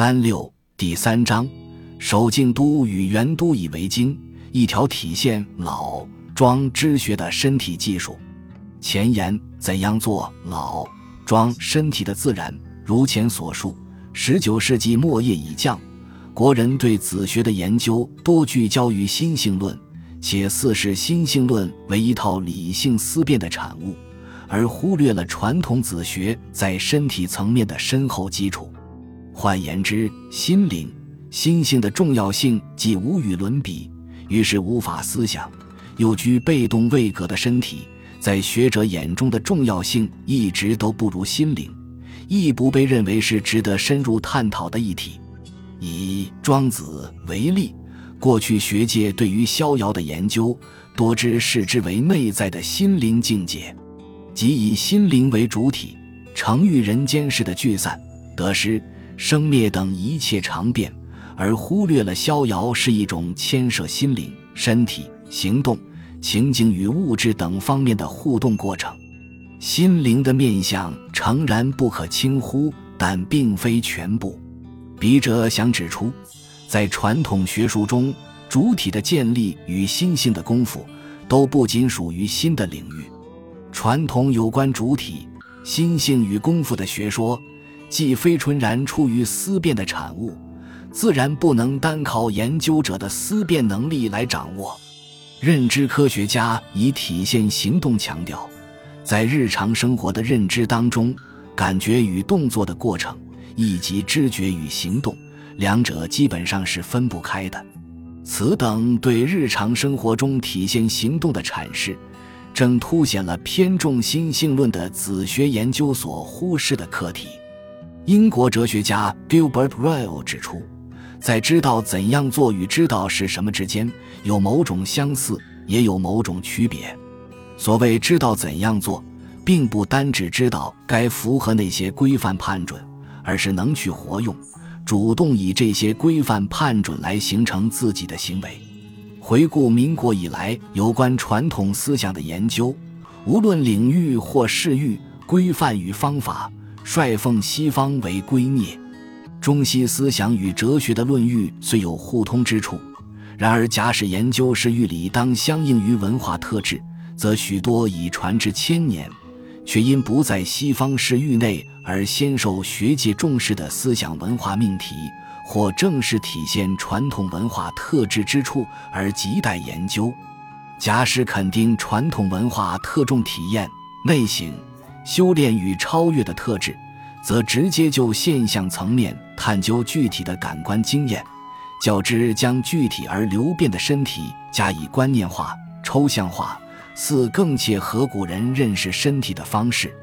三六第三章，守静都与元都以为经，一条体现老庄之学的身体技术。前言：怎样做老庄身体的自然？如前所述，十九世纪末叶已降，国人对子学的研究多聚焦于心性论，且似是心性论为一套理性思辨的产物，而忽略了传统子学在身体层面的深厚基础。换言之，心灵、心性的重要性既无与伦比，于是无法思想；又居被动位格的身体，在学者眼中的重要性一直都不如心灵，亦不被认为是值得深入探讨的议题。以庄子为例，过去学界对于逍遥的研究，多之视之为内在的心灵境界，即以心灵为主体，成于人间世的聚散得失。生灭等一切常变，而忽略了逍遥是一种牵涉心灵、身体、行动、情景与物质等方面的互动过程。心灵的面相诚然不可轻忽，但并非全部。笔者想指出，在传统学术中，主体的建立与心性的功夫，都不仅属于心的领域。传统有关主体、心性与功夫的学说。既非纯然出于思辨的产物，自然不能单靠研究者的思辨能力来掌握。认知科学家以体现行动强调，在日常生活的认知当中，感觉与动作的过程，以及知觉与行动，两者基本上是分不开的。此等对日常生活中体现行动的阐释，正凸显了偏重心性论的子学研究所忽视的课题。英国哲学家 Gilbert Ryle 指出，在知道怎样做与知道是什么之间有某种相似，也有某种区别。所谓知道怎样做，并不单只知道该符合那些规范判准，而是能去活用，主动以这些规范判准来形成自己的行为。回顾民国以来有关传统思想的研究，无论领域或事域，规范与方法。率奉西方为圭臬，中西思想与哲学的论域虽有互通之处，然而假使研究是欲理当相应于文化特质，则许多已传至千年，却因不在西方式域内而先受学界重视的思想文化命题，或正是体现传统文化特质之处而亟待研究。假使肯定传统文化特重体验内省。修炼与超越的特质，则直接就现象层面探究具体的感官经验，较之将具体而流变的身体加以观念化、抽象化，似更切合古人认识身体的方式。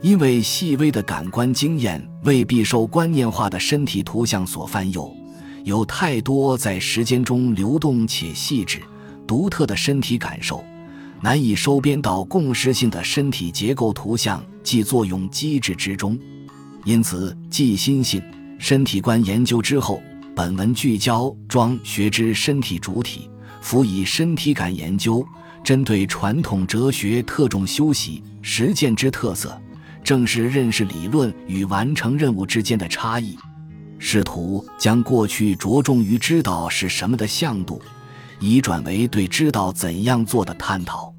因为细微的感官经验未必受观念化的身体图像所泛诱，有太多在时间中流动且细致、独特的身体感受。难以收编到共识性的身体结构图像及作用机制之中，因此，继心性身体观研究之后，本文聚焦庄学之身体主体，辅以身体感研究，针对传统哲学特重修习实践之特色，正是认识理论与完成任务之间的差异，试图将过去着重于知道是什么的向度，移转为对知道怎样做的探讨。